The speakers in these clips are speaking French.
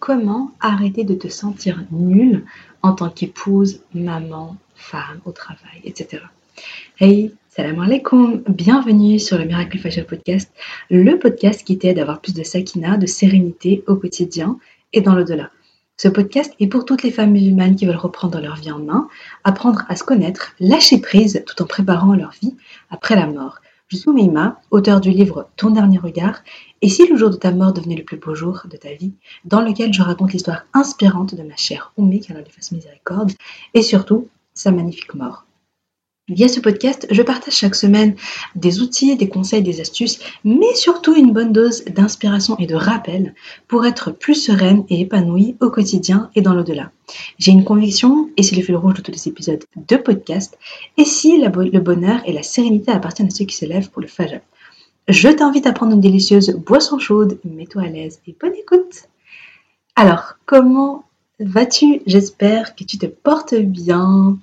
comment arrêter de te sentir nulle en tant qu'épouse, maman, femme, au travail, etc. Hey, salam alaikum, bienvenue sur le Miracle Fashion Podcast, le podcast qui t'aide à avoir plus de sakina, de sérénité au quotidien et dans l'au-delà. Ce podcast est pour toutes les femmes musulmanes qui veulent reprendre leur vie en main, apprendre à se connaître, lâcher prise tout en préparant leur vie après la mort. Je suis Meima, auteur du livre Ton dernier regard, et si le jour de ta mort devenait le plus beau jour de ta vie, dans lequel je raconte l'histoire inspirante de ma chère Oumi, qu'Allah lui fasse miséricorde, et surtout sa magnifique mort. Via ce podcast, je partage chaque semaine des outils, des conseils, des astuces, mais surtout une bonne dose d'inspiration et de rappel pour être plus sereine et épanouie au quotidien et dans l'au-delà. J'ai une conviction, et c'est le fil rouge de tous les épisodes de podcast, et si le bonheur et la sérénité appartiennent à ceux qui se lèvent pour le fajr. Je t'invite à prendre une délicieuse boisson chaude, mets-toi à l'aise et bonne écoute. Alors, comment vas-tu J'espère que tu te portes bien.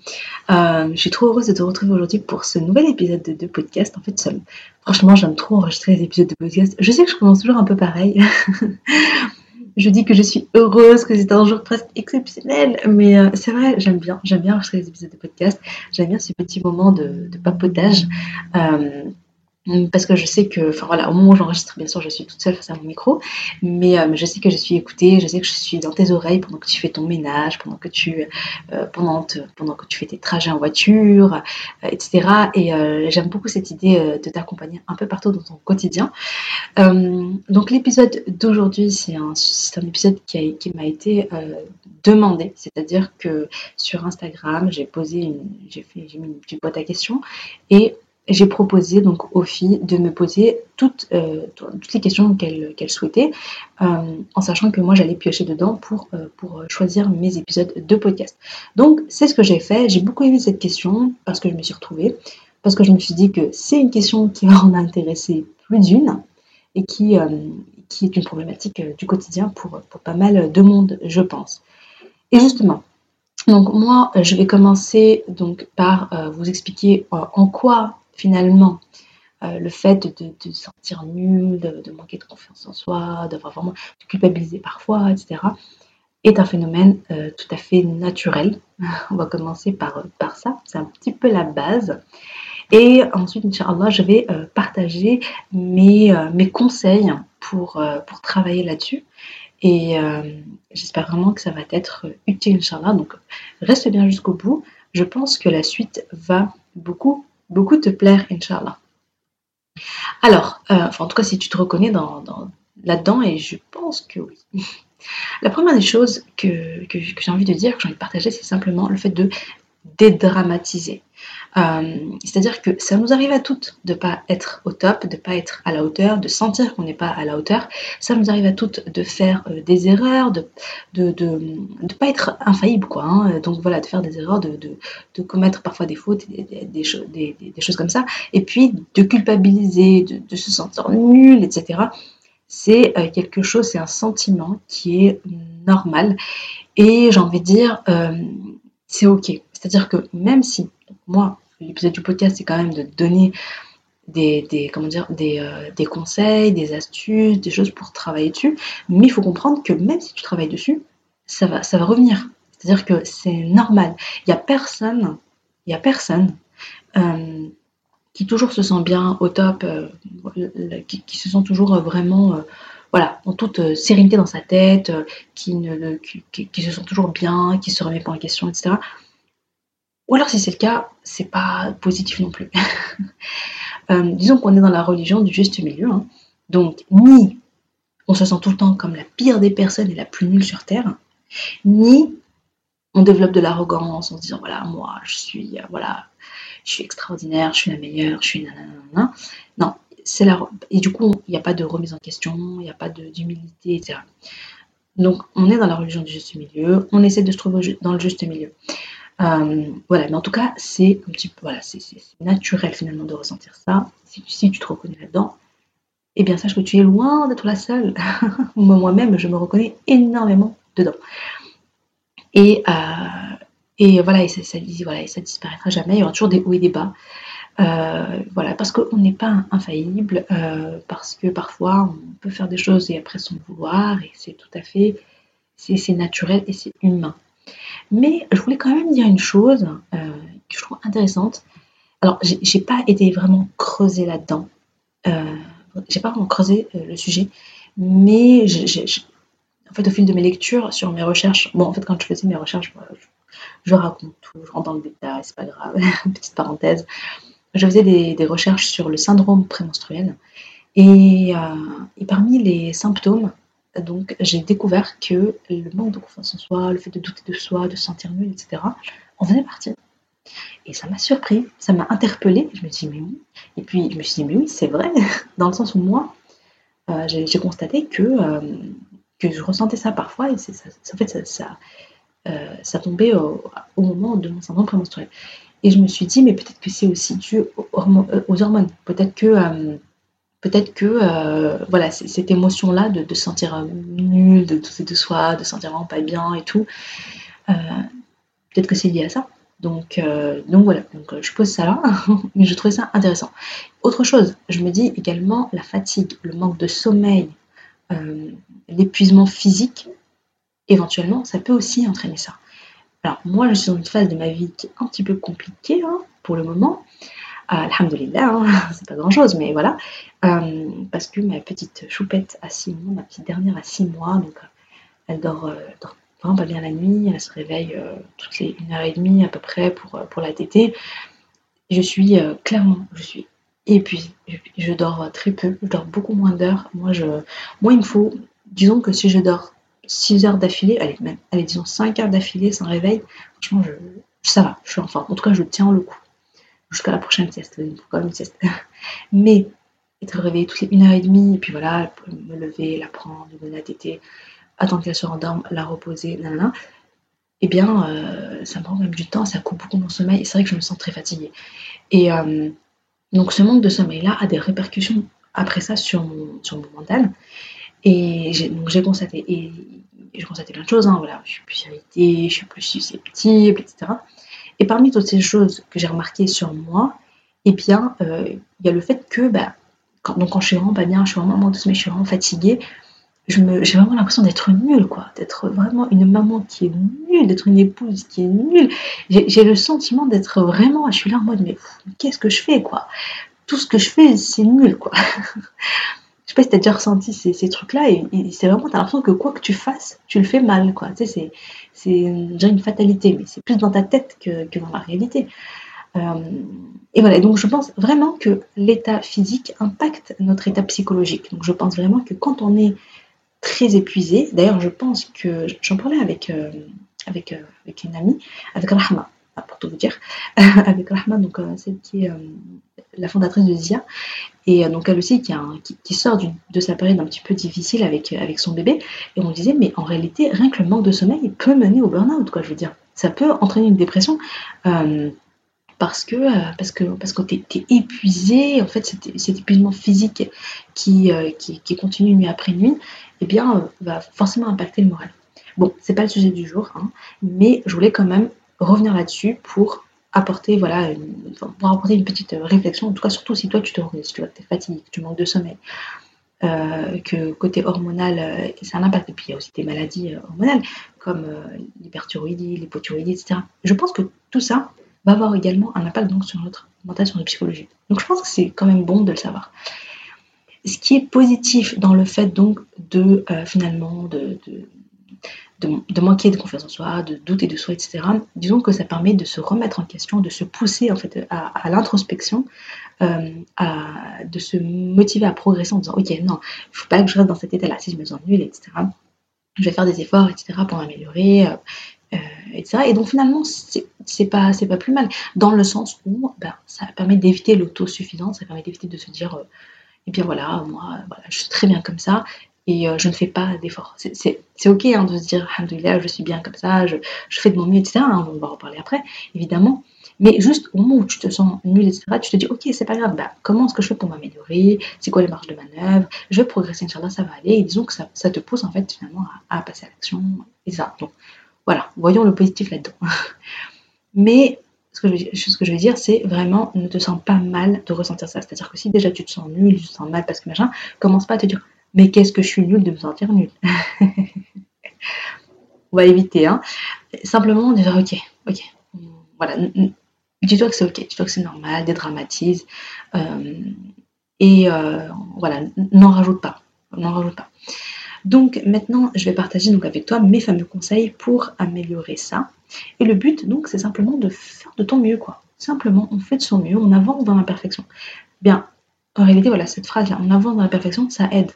Euh, je suis trop heureuse de te retrouver aujourd'hui pour ce nouvel épisode de, podcast. En fait, franchement, j'aime trop enregistrer les épisodes de podcast. Je sais que je commence toujours un peu pareil. je dis que je suis heureuse, que c'est un jour presque exceptionnel, mais euh, c'est vrai, j'aime bien, j'aime bien enregistrer les épisodes de podcast. J'aime bien ce petit moment de, papotage. Euh, parce que je sais que, enfin voilà, au moment où j'enregistre, bien sûr, je suis toute seule face à mon micro, mais euh, je sais que je suis écoutée, je sais que je suis dans tes oreilles pendant que tu fais ton ménage, pendant que tu, euh, pendant, pendant que tu fais tes trajets en voiture, euh, etc. Et j'aime beaucoup cette idée de t'accompagner un peu partout dans ton quotidien. donc l'épisode d'aujourd'hui, c'est un, un, épisode qui, m'a été demandé, c'est-à-dire que sur Instagram, j'ai posé, une, j'ai fait, j'ai mis une petite boîte à questions et j'ai proposé donc aux filles de me poser toutes, euh, les questions qu'elles souhaitaient, euh, en sachant que moi j'allais piocher dedans pour, euh, pour choisir mes épisodes de podcast. Donc c'est ce que j'ai fait. J'ai beaucoup aimé cette question parce que je me suis retrouvée, parce que je me suis dit que c'est une question qui va en intéresser plus d'une et qui, qui est une problématique du quotidien pour, pour pas mal de monde, je pense. Et justement, donc moi, je vais commencer donc par vous expliquer en quoi finalement, euh, le fait de, de sentir nul, de, manquer de confiance en soi, d'avoir vraiment de culpabiliser parfois, etc., est un phénomène euh, tout à fait naturel. On va commencer par, par ça, c'est un petit peu la base. Et ensuite, Inch'Allah, je vais euh, partager mes, mes, conseils pour, pour travailler là-dessus. Et j'espère vraiment que ça va être utile, Inch'Allah. Donc, reste bien jusqu'au bout. Je pense que la suite va beaucoup beaucoup te plaire, Inch'Allah. Alors, euh, enfin, en tout cas, si tu te reconnais dans, là-dedans, et je pense que oui. La première des choses que j'ai envie de dire, que j'ai envie de partager, c'est simplement le fait de dédramatiser. Euh, c'est-à-dire que ça nous arrive à toutes de pas être au top, de ne pas être à la hauteur, de sentir qu'on n'est pas à la hauteur. Ça nous arrive à toutes de faire euh, des erreurs, de ne pas être infaillible. Quoi, hein. Donc voilà, de faire des erreurs, de, commettre parfois des fautes, des, choses comme ça. Et puis de culpabiliser, de, se sentir nul, etc. C'est euh, quelque chose, c'est un sentiment qui est normal. Et j'ai envie de dire, c'est ok. C'est-à-dire que même si, moi, l'épisode du podcast, c'est quand même de donner des, comment dire, euh, des, conseils, des astuces, des choses pour travailler dessus, mais il faut comprendre que même si tu travailles dessus, ça va, ça va revenir. C'est-à-dire que c'est normal. Il n'y a personne, il a personne euh, qui toujours se sent bien au top, euh, qui, se sent toujours vraiment voilà, en toute sérénité dans sa tête, qui, ne, qui, se sent toujours bien, qui se remet pas en question, etc. Ou alors si c'est le cas, c'est pas positif non plus. Euh, disons qu'on est dans la religion du juste milieu. Hein. Donc ni on se sent tout le temps comme la pire des personnes et la plus nulle sur Terre, ni on développe de l'arrogance en se disant voilà moi je suis euh, voilà je suis extraordinaire, je suis la meilleure, je suis nanana. Non, c'est la et du coup il n'y a pas de remise en question, il n'y a pas d'humilité, etc. Donc on est dans la religion du juste milieu, on essaie de se trouver dans le juste milieu. Euh, voilà, mais en tout cas, c'est un petit peu, voilà, c'est naturel finalement de ressentir ça. Si, si tu te reconnais là-dedans, eh bien sache que tu es loin d'être la seule. Moi-même, je me reconnais énormément dedans. Et, euh, voilà, et ça, disparaîtra jamais. Il y aura toujours des hauts et des bas. Euh, voilà, parce qu'on n'est pas infaillible, parce que parfois on peut faire des choses et après son vouloir, et c'est tout à fait c'est naturel et c'est humain. Mais je voulais quand même dire une chose euh, que je trouve intéressante. Alors, j'ai pas été vraiment creusée là-dedans. Euh, j'ai pas vraiment creusé euh, le sujet, mais en fait, au fil de mes lectures, sur mes recherches, bon, en fait, quand je faisais mes recherches, je, raconte tout, je rentre dans le détail, c'est pas grave, petite parenthèse. Je faisais des, recherches sur le syndrome prémenstruel. Euh, et parmi les symptômes, donc j'ai découvert que le manque de confiance en soi, le fait de douter de soi, de se sentir nul, etc., en faisait partie. Et ça m'a surpris, ça m'a interpellée. Je me suis dit, mais oui. Et puis je me suis dit, mais oui, c'est vrai, dans le sens où moi, euh, j'ai constaté que, euh, que je ressentais ça parfois, et ça, en fait, ça, euh, ça, tombait au, moment de mon syndrome prémenstruel. Et je me suis dit, mais peut-être que c'est aussi dû aux, hormones. Peut-être que peut-être que voilà cette émotion là de, se sentir nul de douter de soi de se sentir vraiment pas bien et tout peut-être que c'est lié à ça donc, euh, donc voilà, donc, euh, je pose ça là, mais je trouvais ça intéressant. Autre chose, je me dis également la fatigue, le manque de sommeil, euh, l'épuisement physique, éventuellement, ça peut aussi entraîner ça. Alors moi, je suis dans une phase de ma vie qui est un petit peu compliquée hein, pour le moment. Alhamdulillah, hein, c'est pas grand chose, mais voilà. parce que ma petite choupette a 6 mois, ma petite dernière a 6 mois, donc elle dort, dort vraiment pas bien la nuit, elle se réveille euh, toutes les 1 heure et demie à peu près pour, euh, pour la tétée. Je suis euh, clairement, je suis épuisée. Je, dors très peu, je dors beaucoup moins d'heures. Moi, je, moi, il me faut, disons que si je dors 6 heures d'affilée, allez, même, allez, disons 5 heures d'affilée sans réveil, franchement, je, ça va, je suis en forme. En tout cas, je tiens le coup. Jusqu'à la prochaine sieste, quand même une sieste. Mais être réveillée toutes les 1 heure et demie, et puis voilà, me lever, la prendre, donner la tétée, attendre qu'elle se rendorme, la reposer, nanana, eh bien, euh, ça me prend même du temps, ça coupe beaucoup mon sommeil, et c'est vrai que je me sens très fatiguée. Et euh, donc, ce manque de sommeil-là a des répercussions après ça sur mon, sur mon mental. Et j'ai constaté, j'ai constaté plein de choses, hein, voilà, je suis plus irritée, je suis plus susceptible, etc. Et parmi toutes ces choses que j'ai remarquées sur moi, eh bien, euh, il y a le fait que, bah, quand, donc quand je suis vraiment pas bien, je suis vraiment sommeil, je suis vraiment fatiguée, j'ai vraiment l'impression d'être nulle, quoi, d'être vraiment une maman qui est nulle, d'être une épouse qui est nulle. J'ai le sentiment d'être vraiment, je suis là en mode, mais, qu'est-ce que je fais, quoi? Tout ce que je fais, c'est nul, quoi. je sais pas si t'as déjà ressenti ces, trucs-là, et, c'est vraiment, t'as l'impression que quoi que tu fasses, tu le fais mal, quoi. Tu sais, c'est déjà une fatalité, mais c'est plus dans ta tête que, dans la réalité. Euh, et voilà, donc je pense vraiment que l'état physique impacte notre état psychologique. Donc je pense vraiment que quand on est très épuisée. D'ailleurs, je pense que j'en parlais avec, euh, avec, euh, avec une amie, avec Rahma, ah, pour tout vous dire, avec Rahma, donc euh, celle qui est la fondatrice de Zia, et donc elle aussi qui, a qui, sort de sa période un petit peu difficile avec, avec son bébé, et on disait, mais en réalité, rien que le manque de sommeil peut mener au burn-out, quoi, je veux dire. Ça peut entraîner une dépression parce que parce que parce es, épuisé en fait cet, épuisement physique qui, qui, qui, continue nuit après nuit eh bien, euh, va forcément impacter le moral. Bon, c'est pas le sujet du jour, hein, mais je voulais quand même revenir là-dessus pour apporter, voilà, une, pour apporter une petite réflexion, en tout cas surtout si toi tu te si tu es fatigué, que tu manques de sommeil, euh, que côté hormonal, euh, c'est un impact. Et puis il y a aussi des maladies hormonales comme l'hyperthyroïdie, l'hypothyroïdie, etc. Je pense que tout ça va avoir également un impact donc, sur notre mental, sur notre psychologie. Donc je pense que c'est quand même bon de le savoir. Ce qui est positif dans le fait donc de euh, finalement de, manquer de confiance en soi, de douter de soi, etc. Disons que ça permet de se remettre en question, de se pousser en fait à, l'introspection, euh, de se motiver à progresser en disant ok non, il faut pas que je reste dans cet état-là si je me sens nulle, etc. Je vais faire des efforts, etc. pour m'améliorer. Euh, etc. Et donc finalement, c'est pas, pas plus mal, dans le sens où ben, ça permet d'éviter l'autosuffisance, ça permet d'éviter de se dire et bien voilà, moi, voilà, je suis très bien comme ça et euh, je ne fais pas d'efforts. C'est ok hein, de se dire, alhamdoulilah, je suis bien comme ça, je, fais de mon mieux, etc. Hein, on va en reparler après, évidemment. Mais juste au moment où tu te sens nul, etc., tu te dis, ok, c'est pas grave, bah, comment est-ce que je fais pour m'améliorer? C'est quoi les marges de manœuvre? Je vais progresser, Inch'Allah, ça va aller. Et disons que ça, ça te pousse en fait finalement à, passer à l'action et. Donc voilà, voyons le positif là-dedans. Mais ce que, je, veux dire, c'est vraiment ne te sens pas mal de ressentir ça. C'est-à-dire que si déjà tu te sens nul, tu te sens mal parce que machin, commence pas à te dire mais qu'est-ce que je suis nul de me sentir nul. va éviter. Hein. Simplement dire ok, ok, voilà, dis-toi que c'est ok, dis-toi que c'est normal, dédramatise. Euh, et euh, voilà, n'en rajoute pas, n'en. Donc maintenant, je vais partager donc avec toi mes fameux conseils pour améliorer ça. Et le but donc, c'est simplement de faire de ton mieux, quoi. Simplement, on fait de son mieux, on avance dans l'imperfection. Bien, en réalité, voilà, cette phrase-là, on avance dans l'imperfection, ça aide.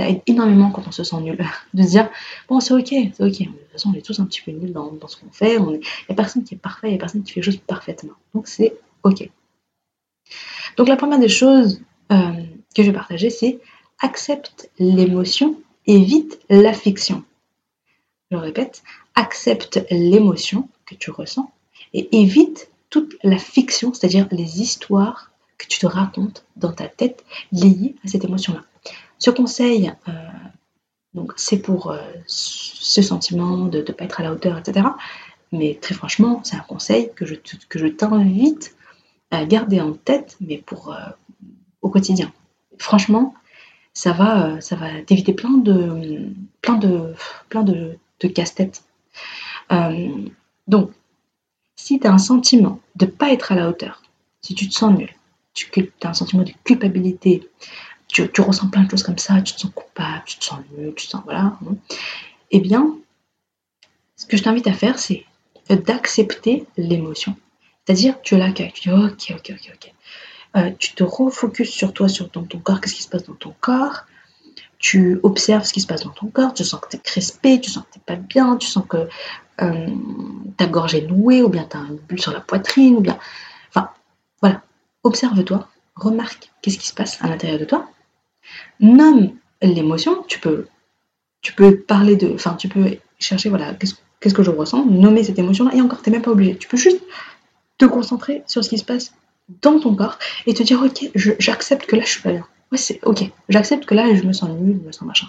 Ça aide énormément quand on se sent nul. de se dire, bon, c'est ok, c'est ok. De toute façon, on est tous un petit peu nuls dans, ce qu'on fait. Il n'y a personne qui est parfait, il n'y a personne qui fait les choses parfaitement. Donc, c'est ok. Donc, la première des choses euh, que je vais partager, c'est accepte l'émotion, évite la fiction. Je répète, accepte l'émotion que tu ressens et évite toute la fiction, c'est-à-dire les histoires que tu te racontes dans ta tête liées à cette émotion-là. Ce conseil, euh, c'est pour euh, ce sentiment de ne pas être à la hauteur, etc. Mais très franchement, c'est un conseil que je, t'invite à garder en tête, mais pour euh, au quotidien. Franchement, ça va, ça t'éviter plein de, plein de casse-tête. donc, si tu as un sentiment de ne pas être à la hauteur, si tu te sens nul, tu as un sentiment de culpabilité, tu, ressens plein de choses comme ça, tu te sens coupable, tu te sens nul, tu te sens voilà, hein. eh bien, ce que je t'invite à faire, c'est d'accepter l'émotion. C'est-à-dire, tu l'accueilles, tu dis ok, ok, ok, ok. Euh, tu te refocuses sur toi, sur ton, corps, qu'est-ce qui se passe dans ton corps. Tu observes ce qui se passe dans ton corps, tu sens que tu es crispé, tu sens que tu n'es pas bien, tu sens que euh, ta gorge est nouée, ou bien tu as une bulle sur la poitrine, ou bien. Enfin, voilà. Observe-toi, remarque qu'est-ce qui se passe à l'intérieur de toi. Nomme l'émotion, tu peux, tu peux parler de. Enfin, tu peux chercher, voilà, qu'est-ce que je ressens, nommer cette émotion-là, et encore, tu n'es même pas obligé. Tu peux juste te concentrer sur ce qui se passe dans ton corps et te dire, ok, j'accepte que là, je suis pas bien. Ouais, c'est ok. J'accepte que là, je me sens nul, je me sens machin.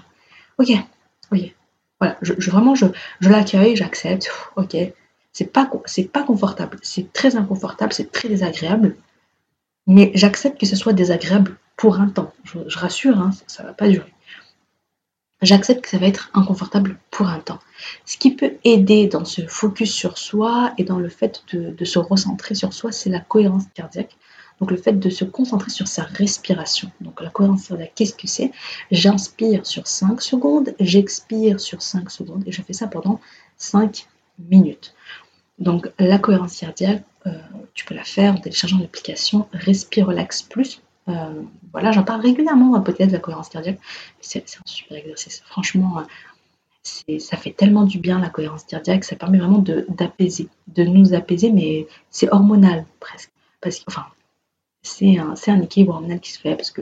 Ok, ok. Voilà, je, vraiment, je, je l'accueille, j'accepte, ok. C'est pas, c'est pas confortable, c'est très inconfortable, c'est très désagréable, mais j'accepte que ce soit désagréable pour un temps. Je, rassure, hein, ça, ne va pas durer. J'accepte que ça va être inconfortable pour un temps. Ce qui peut aider dans ce focus sur soi et dans le fait de, se recentrer sur soi, c'est la cohérence cardiaque. Donc le fait de se concentrer sur sa respiration. Donc la cohérence cardiaque, qu'est-ce que c'est? J'inspire sur 5 secondes, j'expire sur 5 secondes et je fais ça pendant 5 minutes. Donc la cohérence cardiaque, euh, tu peux la faire en téléchargeant l'application Respire Relax Plus. Euh, voilà, j'en parle régulièrement dans le podcast de la cohérence cardiaque. C'est un super exercice. Franchement, euh, ça fait tellement du bien la cohérence cardiaque. Ça permet vraiment d'apaiser, de, nous apaiser, mais c'est hormonal presque. Parce que, c'est un, équilibre hormonal qui se fait parce que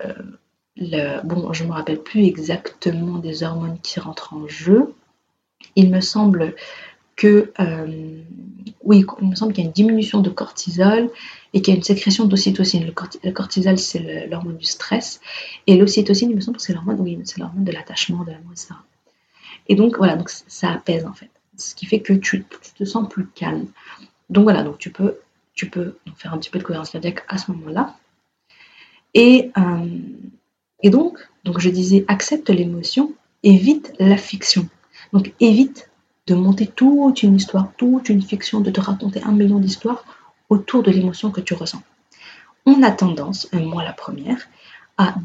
euh, bon, je ne me rappelle plus exactement des hormones qui rentrent en jeu. Il me semble que oui, il me semble qu'il y a une diminution de cortisol et qu'il y a une sécrétion d'ocytocine. Le, cortisol, c'est l'hormone du stress et l'ocytocine, il me semble c'est l'hormone, oui, c'est l'hormone de l'attachement, de l'amour, etc. Et donc voilà, donc ça apaise en fait, ce qui fait que tu, tu te sens plus calme. Donc voilà, donc tu peux tu peux faire un petit peu de cohérence cardiaque à ce moment-là. Et, euh, et donc, donc, je disais, accepte l'émotion, évite la fiction. Donc, évite de monter toute une histoire, toute une fiction, de te raconter un million d'histoires autour de l'émotion que tu ressens. On a tendance, moi la première,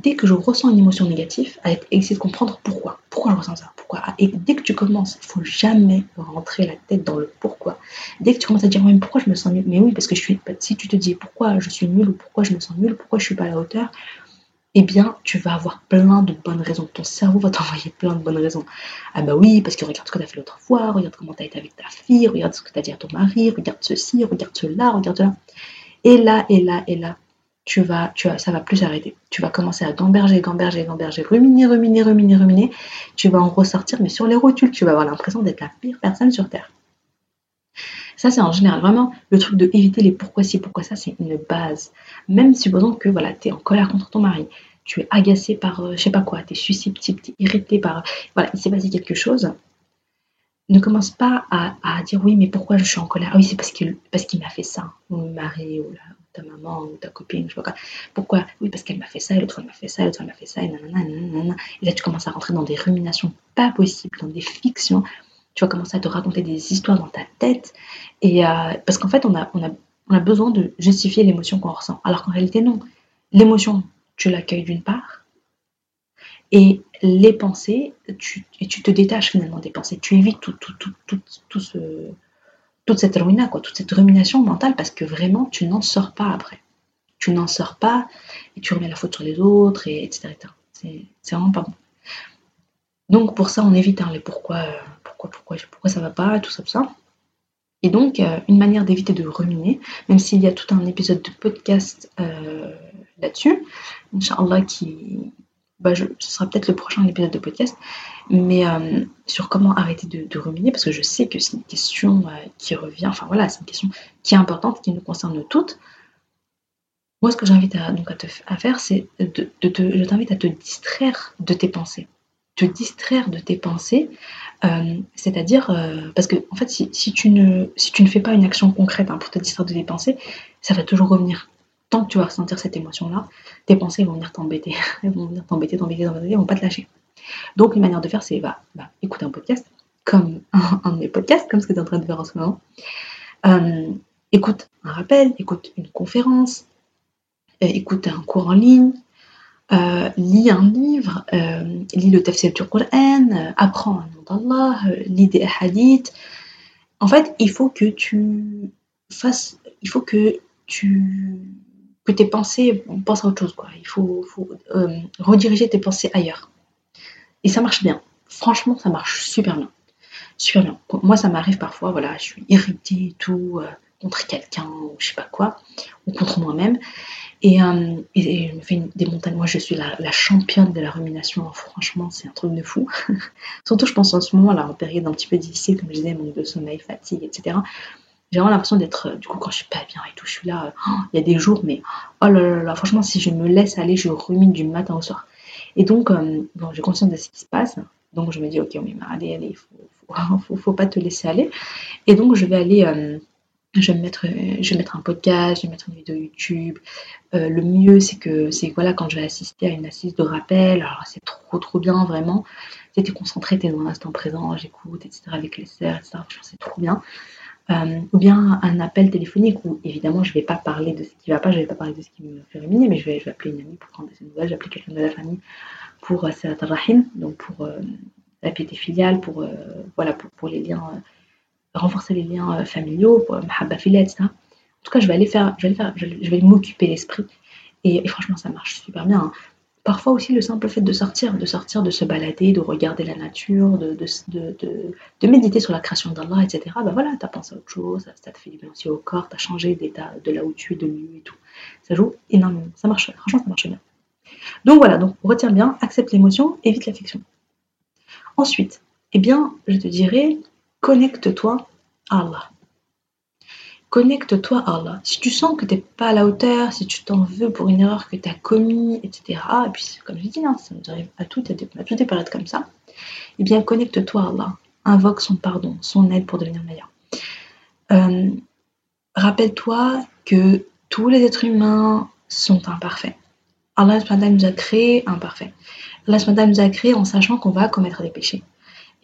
dès que je ressens une émotion négative, à essayer de comprendre pourquoi. Pourquoi je ressens ça? Pourquoi? Et dès que tu commences, il faut jamais rentrer la tête dans le pourquoi. Dès que tu commences à dire, mais pourquoi je me sens nul Mais oui, parce que je suis. Si tu te dis pourquoi je suis nul ou pourquoi je me sens nul, pourquoi je suis pas à la hauteur, eh bien, tu vas avoir plein de bonnes raisons. Ton cerveau va t'envoyer plein de bonnes raisons. Ah bah oui, parce que regarde ce que tu as fait l'autre fois, regarde comment tu as été avec ta fille, regarde ce que tu as dit à ton mari, regarde ceci, regarde cela, regarde cela. Et là, et là, et là, tu vas, tu ça va plus s'arrêter. Tu vas commencer à gamberger, gamberger, gamberger, ruminer, ruminer, ruminer, ruminer. Tu vas en ressortir, mais sur les rotules, tu vas avoir l'impression d'être la pire personne sur Terre. Ça, c'est en général vraiment le truc de éviter les pourquoi ci, pourquoi ça, c'est une base. Même supposons que voilà, tu es en colère contre ton mari, tu es agacé par euh, je sais pas quoi, tu es susceptible, tu es irrité par. Voilà, il s'est passé quelque chose. Ne commence pas à, dire oui, mais pourquoi je suis en colère? Ah oui, c'est parce qu'il parce m'a fait ça, mon mari, ou, ta maman ou ta copine, je sais pas Pourquoi? Oui, parce qu'elle m'a fait ça, et l'autre elle m'a fait ça, et l'autre elle m'a fait ça, et nanana, nanana. Et là, tu commences à rentrer dans des ruminations pas possibles, dans des fictions. Tu vas commencer à te raconter des histoires dans ta tête. Et, euh, parce qu'en fait, on a, on, a, on a besoin de justifier l'émotion qu'on ressent. Alors qu'en réalité, non. L'émotion, tu l'accueilles d'une part. Et les pensées, tu, et tu te détaches finalement des pensées. Tu évites tout, tout, tout, tout, tout ce, toute cette ruina, quoi, toute cette rumination mentale, parce que vraiment, tu n'en sors pas après. Tu n'en sors pas et tu remets la faute sur les autres, et etc. C'est vraiment pas bon. Donc pour ça, on évite hein, les pourquoi, euh, pourquoi, pourquoi, pourquoi ça va pas, tout ça, tout ça. Et donc, euh, une manière d'éviter de ruminer, même s'il y a tout un épisode de podcast euh, là-dessus, Inch'Allah, qui, bah, ce sera peut-être le prochain épisode de podcast, mais sur comment arrêter de, ruminer, parce que je sais que c'est une question qui revient, enfin voilà, c'est une question qui est importante, qui nous concerne toutes. Moi, ce que j'invite à, donc à, te, faire, c'est de, de, je t'invite à te distraire de tes pensées te distraire de tes pensées, euh, c'est-à-dire, euh, parce que en fait, si, tu ne, si tu ne fais pas une action concrète hein, pour te distraire de tes pensées, ça va toujours revenir. Tant que tu vas ressentir cette émotion-là, tes pensées vont venir t'embêter. Elles vont venir t'embêter, t'embêter, t'embêter, elles vont pas te lâcher. Donc, une manière de faire, c'est bah, bah, écouter un podcast, comme un, de mes podcasts, comme ce que tu es en train de faire en ce moment. Euh, écoute un rappel, écoute une conférence, écoute un cours en ligne, euh, lis un livre, euh, lis le tafsir du Coran, euh, apprends un nom d'Allah, lis des hadiths. En fait, il faut que tu fasses, il faut que tu que tes pensées pensent à autre chose quoi. Il faut, rediriger tes pensées ailleurs. Et ça marche bien. Franchement, ça marche super bien. Super bien. Moi, ça m'arrive parfois, voilà, je suis irritée et tout contre quelqu'un ou je sais pas quoi, ou contre moi-même. Euh, et, je me fais des montagnes. Moi, je suis la, championne de la rumination. Franchement, c'est un truc de fou. Surtout, je pense en ce moment, là, en période un petit peu difficile, comme je disais, manque de sommeil, fatigue, etc. J'ai vraiment l'impression d'être, euh, du coup, quand je suis pas bien et tout, je suis là, euh, oh, il y a des jours, mais oh là là là, franchement, si je me laisse aller, je rumine du matin au soir. Et donc, bon, j'ai conscience de ce qui se passe. Donc, je me dis, ok, mais allez, allez, il faut, faut, pas te laisser aller. Et donc, je vais aller je vais mettre, mettre un podcast, je vais mettre une vidéo YouTube. Euh, le mieux, c'est que, c'est voilà, quand je vais assister à une assise de rappel, alors c'est trop, trop bien, vraiment. Tu es concentré, tu es dans l'instant présent, j'écoute, etc., avec les sœurs, etc. C'est trop bien. Euh, ou bien un appel téléphonique où, évidemment, je ne vais pas parler de ce qui ne va pas, je ne vais pas parler de ce qui me fait ruminer, mais je vais, je vais appeler une amie pour prendre des nouvelles, appeler quelqu'un de la famille pour euh, Rahim, donc pour euh, la piété filiale, pour, voilà, pour, pour les liens renforcer les liens euh, familiaux, mahabba etc. En tout cas, je vais aller faire, je vais, je vais m'occuper l'esprit. Et, franchement, ça marche super bien. Hein. Parfois aussi, le simple fait de sortir, de sortir, de se balader, de regarder la nature, de, méditer sur la création d'Allah, etc. Ben voilà, tu as pensé à autre chose, ça, te fait du bien aussi au corps, tu as changé d'état de là où tu es, de lieu et tout. Ça joue énormément. Ça marche, franchement, ça marche bien. Donc voilà, donc retiens bien, accepte l'émotion, évite l'affection. Ensuite, eh bien, je te dirais, connecte-toi à Allah. Connecte-toi à Allah. Si tu sens que tu n'es pas à la hauteur, si tu t'en veux pour une erreur que tu as commise, etc., et puis comme je dis, hein, ça nous arrive à toutes, à toutes les périodes comme ça, eh bien connecte-toi à Allah. Invoque son pardon, son aide pour devenir meilleur. Euh, rappelle-toi que tous les êtres humains sont imparfaits. Allah nous a créés imparfaits. Allah nous a créés en sachant qu'on va commettre des péchés.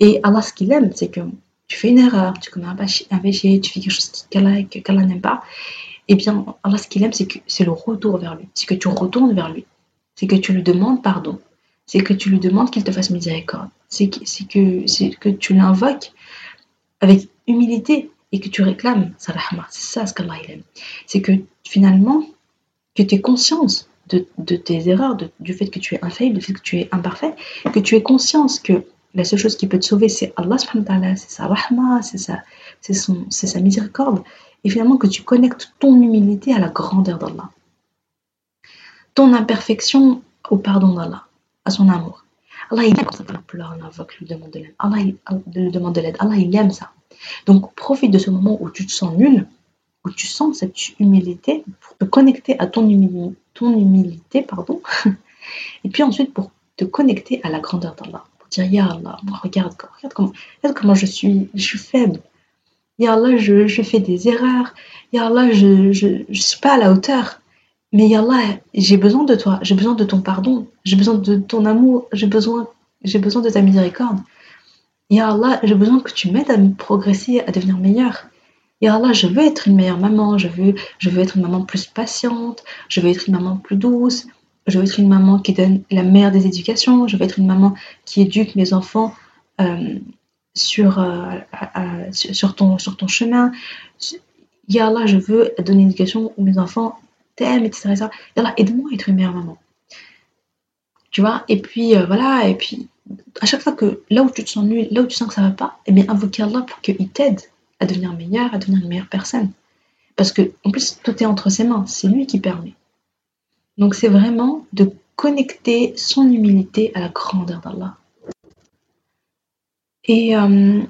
Et Allah, ce qu'il aime, c'est que tu fais une erreur, tu commets un péché, tu fais quelque chose qu'Allah n'aime pas, eh bien, Allah, ce qu'il aime, c'est que c'est le retour vers lui. C'est que tu retournes vers lui. C'est que tu lui demandes pardon. C'est que tu lui demandes qu'il te fasse miséricorde. C'est que, que, tu l'invoques avec humilité et que tu réclames sa rahma. C'est ça ce qu'Allah aime. C'est que finalement, que tu aies conscience de, tes erreurs, du fait que tu es infaillible, du fait que tu es imparfait, que tu aies conscience que la seule chose qui peut te sauver, c'est Allah, c'est sa rahma, c'est sa, sa miséricorde. Et finalement, que tu connectes ton humilité à la grandeur d'Allah. Ton imperfection au pardon d'Allah, à son amour. Allah, il aime pleure, demande de l'aide. Allah, il demande de l'aide. Allah, ça. Donc, profite de ce moment où tu te sens nul, où tu sens cette humilité, pour te connecter à ton humilité, ton humilité pardon. et puis ensuite, pour te connecter à la grandeur d'Allah dire Ya Allah, regarde, regarde comment, comment je suis, je suis faible. Ya Allah, je, je fais des erreurs. Ya Allah, je ne je, je suis pas à la hauteur. Mais Ya Allah, j'ai besoin de toi, j'ai besoin de ton pardon, j'ai besoin de ton amour, j'ai besoin, j'ai besoin de ta miséricorde. Ya Allah, j'ai besoin que tu m'aides à progresser, à devenir meilleure. Ya Allah, je veux être une meilleure maman, je veux, je veux être une maman plus patiente, je veux être une maman plus douce, je veux être une maman qui donne la meilleure des éducations, je veux être une maman qui éduque mes enfants euh, sur, euh, sur, ton, sur ton chemin. Ya je veux donner une éducation où mes enfants t'aiment, etc. etc. Ya aide-moi à être une meilleure maman. Tu vois Et puis, euh, voilà, et puis, à chaque fois que là où tu te sens nul, là où tu sens que ça va pas, eh bien, Allah pour qu'il t'aide à devenir meilleur, à devenir une meilleure personne. Parce que, plus, tout est entre ses mains, c'est lui qui permet. Donc, c'est vraiment de connecter son humilité à la grandeur d'Allah. Et, euh,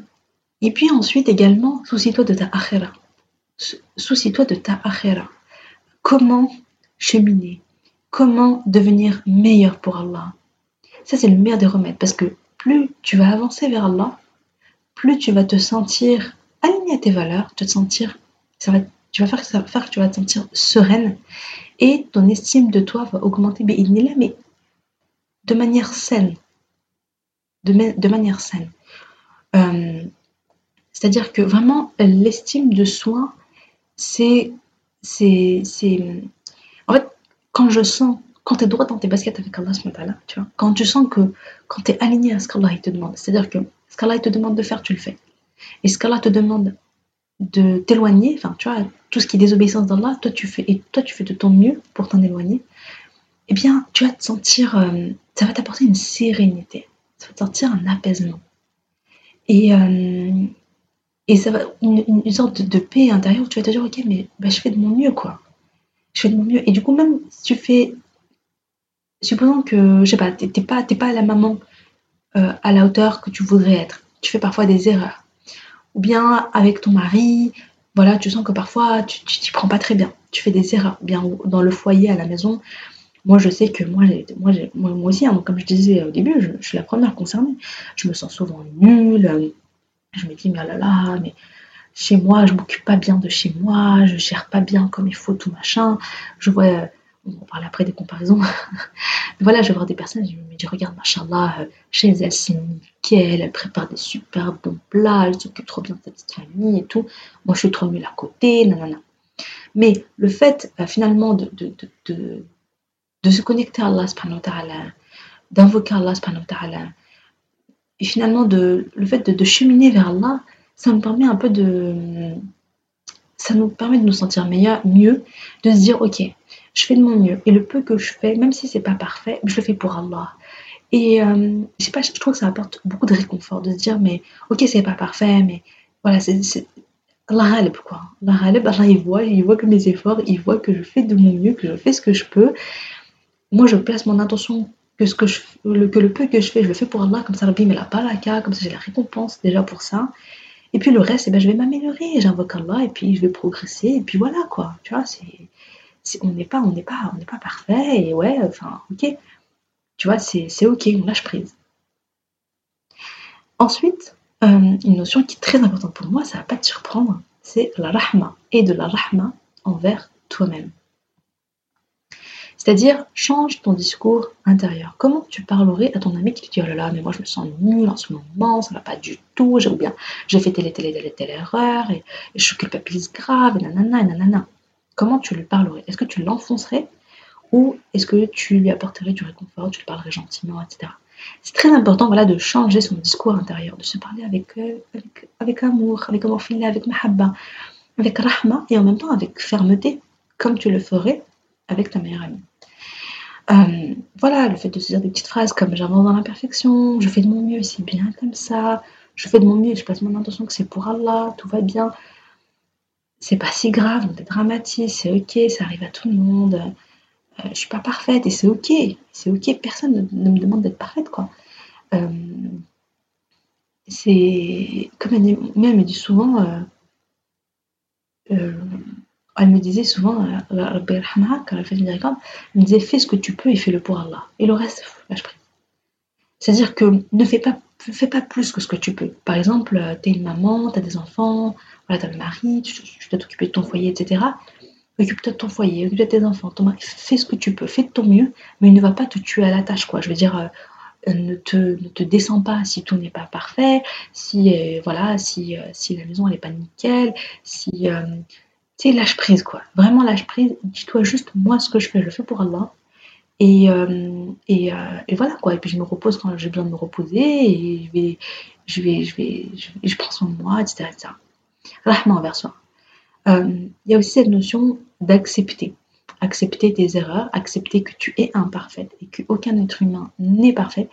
et puis ensuite également, soucie-toi de ta akhira. Soucie-toi de ta akhira. Comment cheminer? Comment devenir meilleur pour Allah? Ça, c'est le meilleur des remèdes parce que plus tu vas avancer vers Allah, plus tu vas te sentir aligné à tes valeurs, te sentir, ça va, tu vas faire, faire que tu vas te sentir sereine et ton estime de toi va augmenter. Mais de manière saine. De, de manière saine. Euh, c'est-à-dire que vraiment, l'estime de soi, c'est. c'est, En fait, quand je sens, quand tu es droit dans tes baskets avec Allah, tu vois, quand tu sens que quand tu es aligné à ce qu'Allah te demande, c'est-à-dire que ce qu'Allah te demande de faire, tu le fais. Et ce qu'Allah te demande de t'éloigner, enfin, tu vois, tout ce qui est désobéissance d'Allah, toi tu fais, et toi tu fais de ton mieux pour t'en éloigner, eh bien, tu vas te sentir, euh, ça va t'apporter une sérénité, ça va te sentir un apaisement. Et, euh, et ça va, une, sorte de, paix intérieure où tu vas te dire, ok, mais bah, je fais de mon mieux, quoi. Je fais de mon mieux. Et du coup, même si tu fais, supposons que, je sais pas, t'es pas, pas la maman euh, à la hauteur que tu voudrais être. Tu fais parfois des erreurs. Ou bien avec ton mari, voilà, tu sens que parfois tu t'y prends pas très bien. Tu fais des erreurs. Bien dans le foyer, à la maison, moi, je sais que moi, moi, moi, aussi, hein, comme je disais au début, je, suis la première concernée. Je me sens souvent nulle. Je me dis, mais oh là là, mais chez moi, je m'occupe pas bien de chez moi, je gère pas bien comme il faut tout machin. Je vois, on parle après des comparaisons. voilà, je vais voir des personnes, je me dis, regarde, machallah, euh, chez elle, c'est nickel, elle prépare des super bons plats, elle s'occupe trop bien de sa petite famille et tout. Moi, je suis trop nulle à côté, nanana. Mais le fait, euh, finalement, de, de, de se connecter à Allah d'invoquer Allah et finalement de, le fait de, cheminer vers Allah, ça nous permet un peu de ça nous permet de nous sentir meilleur, mieux, de se dire ok, je fais de mon mieux et le peu que je fais, même si c'est pas parfait, je le fais pour Allah. Et euh, je pas, je trouve que ça apporte beaucoup de réconfort de se dire mais ok c'est pas parfait, mais voilà c'est Allah quoi. Allah, il voit, il voit que mes efforts, il voit que je fais de mon mieux, que je fais ce que je peux moi je place mon intention que ce que le, peu que je fais, je le fais pour Allah, comme ça Rabbi met la baraka, comme ça j'ai la récompense déjà pour ça. Et puis le reste, eh ben, je vais m'améliorer, j'invoque Allah et puis je vais progresser et puis voilà quoi. Tu vois, c'est, on n'est pas on n'est pas on n'est pas parfait et ouais, enfin ok. Tu vois, c'est, ok, on lâche prise. Ensuite, euh, une notion qui est très importante pour moi, ça va pas te surprendre, c'est la rahma et de la rahma envers toi-même. C'est-à-dire, change ton discours intérieur. Comment tu parlerais à ton ami qui te dit Oh là là, mais moi je me sens nul en ce moment, ça va pas du tout, j'ai bien, j'ai fait telle et telle et telle, erreur, et, je culpabilise grave, et nanana, et nanana. Comment tu lui parlerais? Est-ce que tu l'enfoncerais ou est-ce que tu lui apporterais du réconfort, tu lui parlerais gentiment, etc. C'est très important voilà, de changer son discours intérieur, de se parler avec, euh, avec, amour, avec amour avec mahabba, avec rahma et en même temps avec fermeté, comme tu le ferais avec ta meilleure amie. Euh, voilà, le fait de se dire des petites phrases comme j'avance dans l'imperfection, je fais de mon mieux, c'est bien comme ça, je fais de mon mieux, je passe mon intention que c'est pour Allah, tout va bien. C'est pas si grave, on est dramatique, c'est ok, ça arrive à tout le monde. Euh, je suis pas parfaite et c'est ok, c'est ok, personne ne, me demande d'être parfaite quoi. Euh, c'est comme elle, me dit souvent, elle me disait souvent, euh, quand elle fait une elle me disait fais ce que tu peux et fais-le pour Allah. Et le reste, lâche prise. C'est-à-dire que ne fais pas, fais pas plus que ce que tu peux. Par exemple, euh, tu es une maman, tu as des enfants, voilà, tu mari, tu, dois t'occuper de ton foyer, etc. Occupe-toi de ton foyer, occupe-toi de tes enfants, fais ce que tu peux, fais de ton mieux, mais ne va pas te tuer à la tâche, quoi. Je veux dire, ne te, ne te descends pas si tout n'est pas parfait, si voilà, si, si la maison n'est pas nickel, si tu sais, lâche prise quoi. Vraiment lâche prise. Dis-toi juste moi ce que je fais, je le fais pour Allah. Et, et, et, voilà quoi. Et puis je me repose quand j'ai besoin de me reposer et je vais, je vais, je vais, je, prends soin de moi, etc. etc. Envers soi. Il y a aussi cette notion d'accepter accepter tes erreurs, accepter que tu es imparfaite et qu'aucun être humain n'est parfait.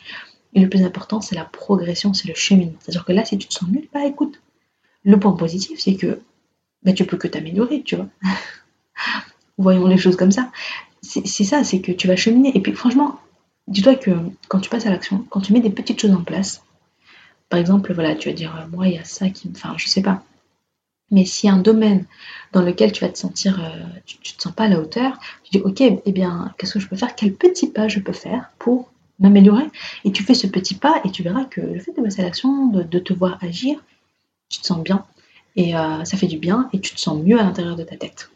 Et le plus important, c'est la progression, c'est le cheminement. C'est-à-dire que là, si tu te sens nul, bah écoute, le point positif, c'est que bah, tu peux que t'améliorer, tu vois. Voyons les choses comme ça. C'est ça, c'est que tu vas cheminer. Et puis franchement, dis-toi que quand tu passes à l'action, quand tu mets des petites choses en place, par exemple, voilà, tu vas dire, moi, il y a ça qui me... Enfin, je sais pas, mais s'il y a un domaine dans lequel tu vas te sentir, euh, tu, ne te sens pas à la hauteur, tu dis ok, eh bien, qu'est-ce que je peux faire? Quel petit pas je peux faire pour m'améliorer? Et tu fais ce petit pas et tu verras que le fait de passer à l'action, de, te voir agir, tu te sens bien et euh, ça fait du bien et tu te sens mieux à l'intérieur de ta tête.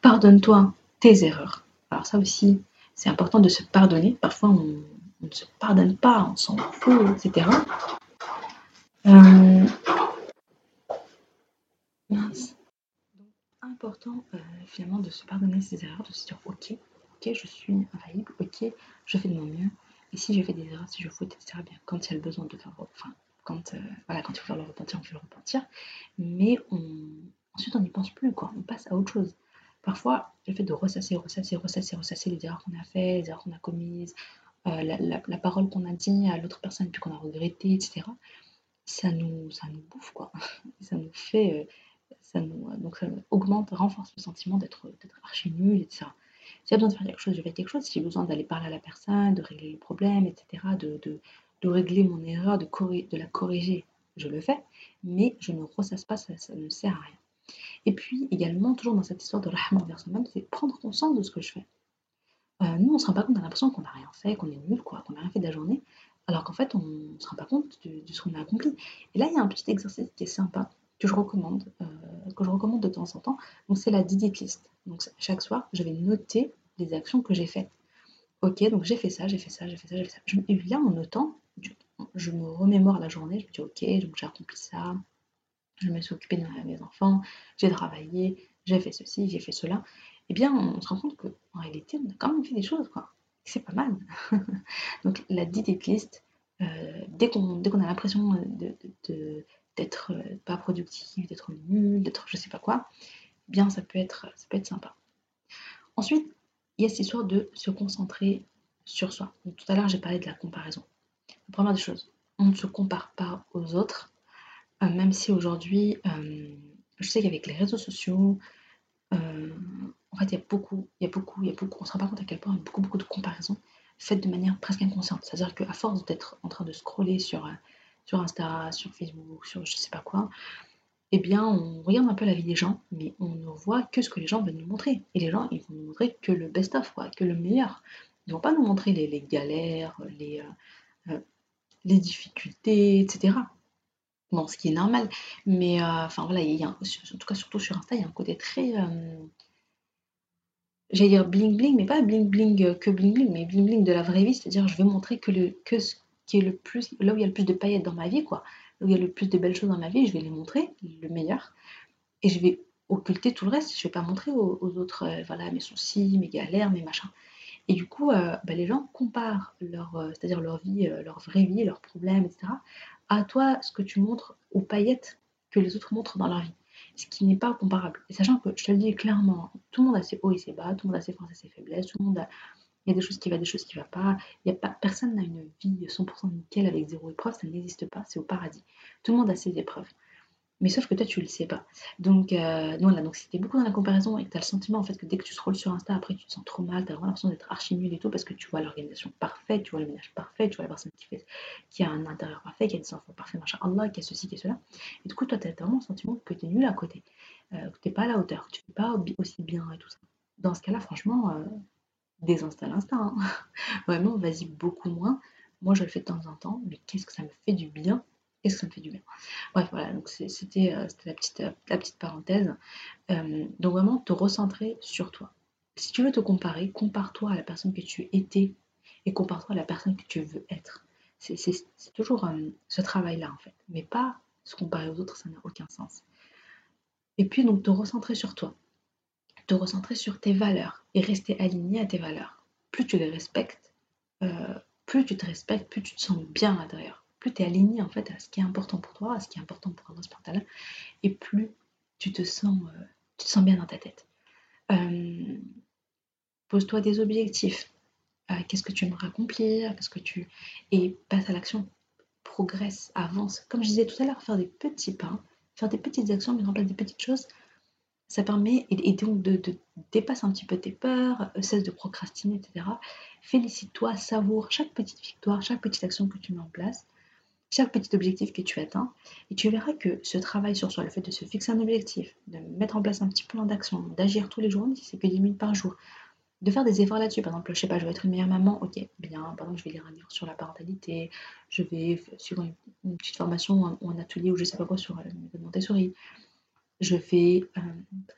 Pardonne-toi tes erreurs. Alors ça aussi, c'est important de se pardonner. Parfois, on, ne se pardonne pas, on s'en fout, etc. Euh, Mince. Donc, important euh, finalement de se pardonner ses erreurs, de se dire ok, ok, je suis infaillible, ok, je fais de mon mieux. Et si j'ai fait des erreurs, si je faute, etc., bien, quand il y a le besoin de faire, enfin, quand, euh, voilà, quand il faut faire le repentir, on fait le repentir. Mais ensuite, on n'y pense plus, quoi. On passe à autre chose. Parfois, le fait de ressasser, ressasser, ressasser, ressasser les erreurs qu'on a fait, les erreurs qu'on a commises, euh, la, parole qu'on a dit à l'autre personne puis qu'on a regretté, etc. Ça nous, bouffe, quoi. Ça nous fait ça nous, euh, donc ça augmente, renforce le sentiment d'être archi nul, etc. Si j'ai besoin de faire quelque chose, je fais quelque chose. Si j'ai besoin d'aller parler à la personne, de régler le problème, etc., de, régler mon erreur, de, de la corriger, je le fais. Mais je ne ressasse pas, ça, ne sert à rien. Et puis également, toujours dans cette histoire de rahman envers soi-même, c'est prendre conscience de ce que je fais. Euh, nous, on ne se rend pas compte, on a l'impression qu'on n'a rien fait, qu'on est nul, quoi, qu'on n'a rien fait de la journée, alors qu'en fait, on ne se rend pas compte de, ce qu'on a accompli. Et là, il y a un petit exercice qui est sympa, que je recommande, euh, que je recommande de temps en temps. Donc c'est la did list. Donc chaque soir, je vais noter les actions que j'ai faites. Ok, donc j'ai fait ça, j'ai fait ça, j'ai fait ça, j'ai fait ça. Je, et là, en notant, je, me remémore la journée, je me dis ok, donc j'ai accompli ça, je me suis occupée de mes enfants, j'ai travaillé, j'ai fait ceci, j'ai fait cela. Eh bien, on se rend compte qu'en réalité, on a quand même fait des choses, quoi. C'est pas mal. donc la did list, euh, dès qu'on a l'impression d'être euh, pas productif, d'être nul, d'être je sais pas quoi, eh bien ça peut être, ça peut être sympa. Ensuite, il y a cette histoire de se concentrer sur soi. tout à l'heure, j'ai parlé de la comparaison. La première des choses, on ne se compare pas aux autres, euh, même si aujourd'hui, euh, je sais qu'avec les réseaux sociaux, en fait, il y a beaucoup, il y a beaucoup, il y a beaucoup, on se rend pas compte à quel point il y a beaucoup, beaucoup de comparaisons faites de manière presque inconsciente. C'est-à-dire qu'à force d'être en train de scroller sur sur Insta, sur Facebook, sur je sais pas quoi, eh bien, on regarde un peu la vie des gens, mais on ne voit que ce que les gens veulent nous montrer. Et les gens, ils vont nous montrer que le best-of, que le meilleur. Ils vont pas nous montrer les, galères, les, euh, euh, les difficultés, etc. Ce qui est normal. Mais, euh, enfin, voilà, il y a, en tout cas, surtout sur Insta, il y a un côté très... J'allais dire bling bling, mais pas bling bling que bling bling, mais bling bling de la vraie vie, c'est-à-dire je vais montrer que, le, que, ce qui est le plus, là où il y a le plus de paillettes dans ma vie, quoi, là où il y a le plus de belles choses dans ma vie, je vais les montrer, le meilleur, et je vais occulter tout le reste, je vais pas montrer aux, autres, euh, voilà, mes soucis, mes galères, mes machins. Et du coup, euh, bah, les gens comparent leur, euh, c'est-à-dire leur vie, leur vraie vie, leurs problèmes, etc., à toi, ce que tu montres aux paillettes que les autres montrent dans leur vie. Ce qui n'est pas comparable. Et sachant que, je te le dis clairement, tout le monde a ses hauts et ses bas, tout le monde a ses forces et ses faiblesses, tout le monde a, il y a des choses qui vont, des choses qui ne vont pas. Il y a pas. Personne n'a une vie 100% nickel avec zéro épreuve, ça n'existe pas, c'est au paradis. Tout le monde a ses épreuves. Mais sauf que toi, tu le sais pas. Donc, euh, non, là, donc beaucoup dans la comparaison et que tu as le sentiment en fait que dès que tu scrolles sur Insta, après tu te sens trop mal, tu as vraiment l'impression d'être archi nul et tout, parce que tu vois l'organisation parfaite, tu vois le ménage parfait, tu vois la personne qui, fait, qui a un intérieur parfait, qui a des enfants parfaits, machin, Allah, qui a ceci, qui a cela. Et du coup, toi, tu as vraiment le sentiment que tu es nul à côté, euh, que tu n'es pas à la hauteur, que tu fais pas aussi bien et tout ça. Dans ce cas-là, franchement, euh, désinstalle Insta. Hein. Vraiment, vas-y beaucoup moins. Moi, je le fais de temps en temps, mais qu'est-ce que ça me fait du bien Qu'est-ce que ça me fait du bien Bref, voilà, donc c'était euh, la petite, euh, parenthèse. Euh, donc vraiment, te recentrer sur toi. Si tu veux te comparer, compare-toi à la personne que tu étais et compare-toi à la personne que tu veux être. C'est toujours ce travail-là, en fait. Mais pas se comparer aux autres, ça n'a aucun sens. Et puis, donc, te recentrer sur toi. Te recentrer sur tes valeurs et rester aligné à tes valeurs. Plus tu les respectes, plus tu te respectes, plus tu te sens bien à l'intérieur. Plus tu es aligné, en fait, à ce qui est important pour toi, à ce qui est important pour Allah subhanahu et plus tu te sens, euh, tu bien dans ta tête. Pose-toi des objectifs. Euh, qu'est-ce que tu aimerais accomplir Qu'est-ce que tu et passe à l'action. Progresse, avance. Comme je disais tout à l'heure, faire des petits pas, faire des petites actions, mettre en place des petites choses, ça permet et, donc de, de dépasser un petit peu tes peurs, euh, cesse de procrastiner, etc. Félicite-toi, savoure chaque petite victoire, chaque petite action que tu mets en place chaque petit objectif que tu atteins et tu verras que ce travail sur soi, le fait de se fixer un objectif, de mettre en place un petit plan d'action, d'agir tous les jours, si c'est que 10 minutes par jour, de faire des efforts là-dessus. Par exemple, je sais pas, je vais être une meilleure maman, ok, bien, par exemple, je vais lire un livre sur la parentalité, je vais suivre une, petite formation ou un, atelier ou je sais pas quoi sur euh, la Montessori. Je vais euh,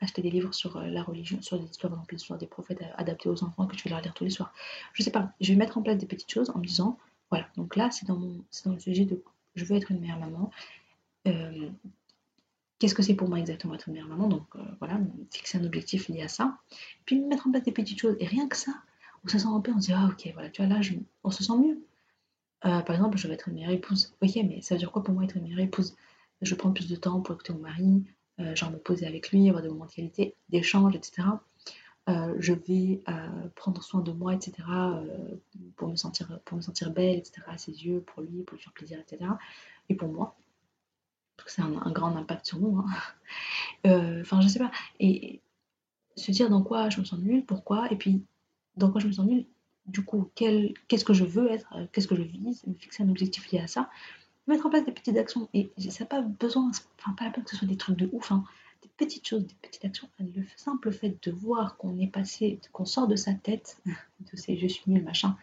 acheter des livres sur euh, la religion, sur des histoires, par exemple, des prophètes adaptés aux enfants que je vais leur lire tous les soirs. Je sais pas, je vais mettre en place des petites choses en me disant, voilà, donc là, c'est dans, mon, dans le sujet de je veux être une meilleure maman. Euh, qu'est-ce que c'est pour moi exactement être une meilleure maman? Donc euh, voilà, fixer un objectif lié à ça. Puis mettre en place des petites choses. Et rien que ça, on se sent un peu, on se dit, ah ok, voilà, tu vois, là, on se sent mieux. Euh, par exemple, je veux être une meilleure épouse. Ok, mais ça veut dire quoi pour moi être une meilleure épouse? Je prends plus de temps pour écouter mon mari, genre me poser avec lui, avoir des moments de qualité, d'échange, etc. Euh, je vais euh, prendre soin de moi, etc., euh, pour, me sentir, belle, etc., à ses yeux, pour lui, pour lui faire plaisir, etc., et pour moi. C'est un, un, grand impact sur nous. Hein. Enfin, je sais pas. Et se dire dans quoi je me sens nulle, pourquoi, et puis dans quoi je me sens nulle, du coup, qu'est-ce que je veux être, qu'est-ce que je vise, me fixer un objectif lié à ça, mettre en place des petites actions. Et ça n'a pas besoin, enfin, pas la peine que ce soit des trucs de ouf, hein des petites choses, des petites actions, le simple fait de voir qu'on est passé, qu'on sort de sa tête, de ces je suis nul, machin,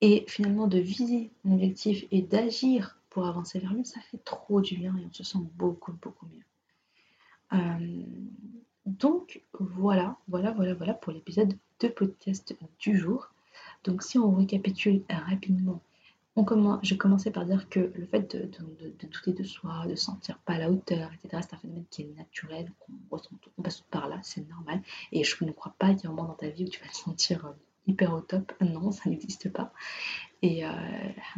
et finalement de viser un objectif et d'agir pour avancer vers lui, ça fait trop du bien et on se sent beaucoup, beaucoup mieux. Euh, donc voilà, voilà, voilà, voilà pour l'épisode de podcast du jour. Donc si on récapitule rapidement je commençais par dire que le fait de, douter de soi, de sentir pas à la hauteur, etc., c'est un phénomène qui est naturel, qu'on ressent, on passe par là, c'est normal. Et je ne crois pas qu'il y ait un moment dans ta vie où tu vas te sentir euh, hyper au top. Non, ça n'existe pas. Et euh,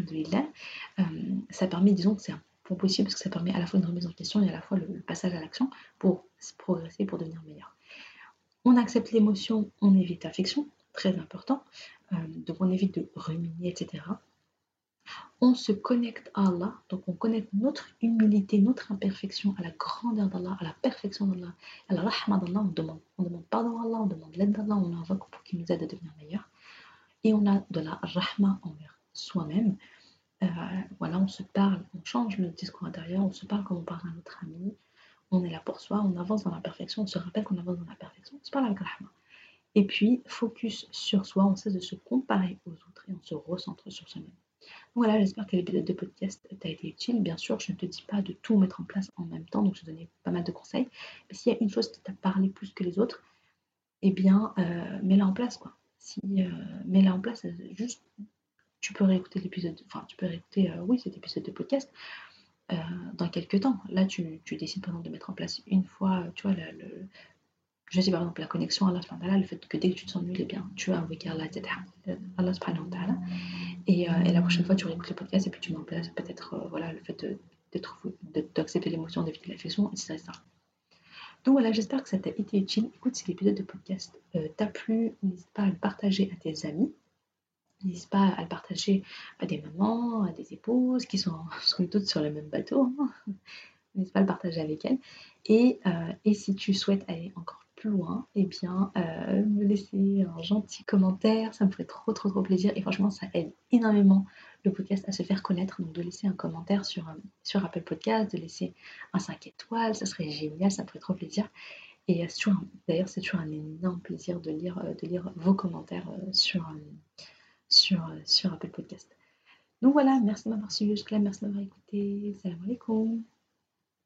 euh, ça permet, disons que c'est un point possible parce que ça permet à la fois une remise en question et à la fois le, passage à l'action pour progresser, pour devenir meilleur. On accepte l'émotion, on évite l'affection, très important. Euh, donc on évite de ruminer, etc on se connecte à Allah, donc on connecte notre humilité, notre imperfection à la grandeur d'Allah, à la perfection d'Allah, à la rahma d'Allah, on demande, on demande pardon à Allah, on demande l'aide d'Allah, on invoque pour qu'il nous aide à devenir meilleur. Et on a de la rahma envers soi-même. Euh, voilà, on se parle, on change le discours intérieur, on se parle comme on parle à notre ami, on est là pour soi, on avance dans la perfection, on se rappelle qu'on avance dans la perfection, on se parle avec rahma. Et puis, focus sur soi, on cesse de se comparer aux autres et on se recentre sur soi-même. Voilà, j'espère que l'épisode de podcast t'a été utile. Bien sûr, je ne te dis pas de tout mettre en place en même temps, donc je te donnais pas mal de conseils. Mais s'il y a une chose qui t'a parlé plus que les autres, eh bien, euh, mets-la en place, quoi. Si, euh, mets-la en place, juste, tu peux réécouter l'épisode, enfin, tu peux réécouter, euh, oui, cet épisode de podcast dans quelques temps. Là, tu, décides, par exemple, de mettre en place une fois, tu vois, le, je sais par exemple la connexion à Allah, le fait que dès que tu te sens nul, eh bien, tu as invoqué Allah, etc. Allah subhanahu wa ta'ala. Et, euh, et, la prochaine fois, tu réécoutes le podcast et puis tu mets en place peut-être euh, voilà, le fait d'accepter l'émotion, d'éviter l'affection, etc., etc. Donc voilà, j'espère que ça t'a été utile. Écoute, si l'épisode de podcast euh, t'a plu, n'hésite pas à le partager à tes amis. N'hésite pas à le partager à des mamans, à des épouses qui sont, sont toutes sur le même bateau. Hein. N'hésite pas à le partager avec elles. Et, et si tu souhaites aller encore loin, eh bien, euh, me laisser un gentil commentaire, ça me ferait trop trop trop plaisir et franchement ça aide énormément le podcast à se faire connaître, donc de laisser un commentaire sur, euh, Apple Podcast, de laisser un 5 étoiles, ça serait génial, ça me ferait trop plaisir. Et euh, d'ailleurs c'est toujours un énorme plaisir de lire, vos commentaires sur, Apple Podcast. Donc voilà, merci de m'avoir suivi jusque là, merci de m'avoir écouté, salam alaikum.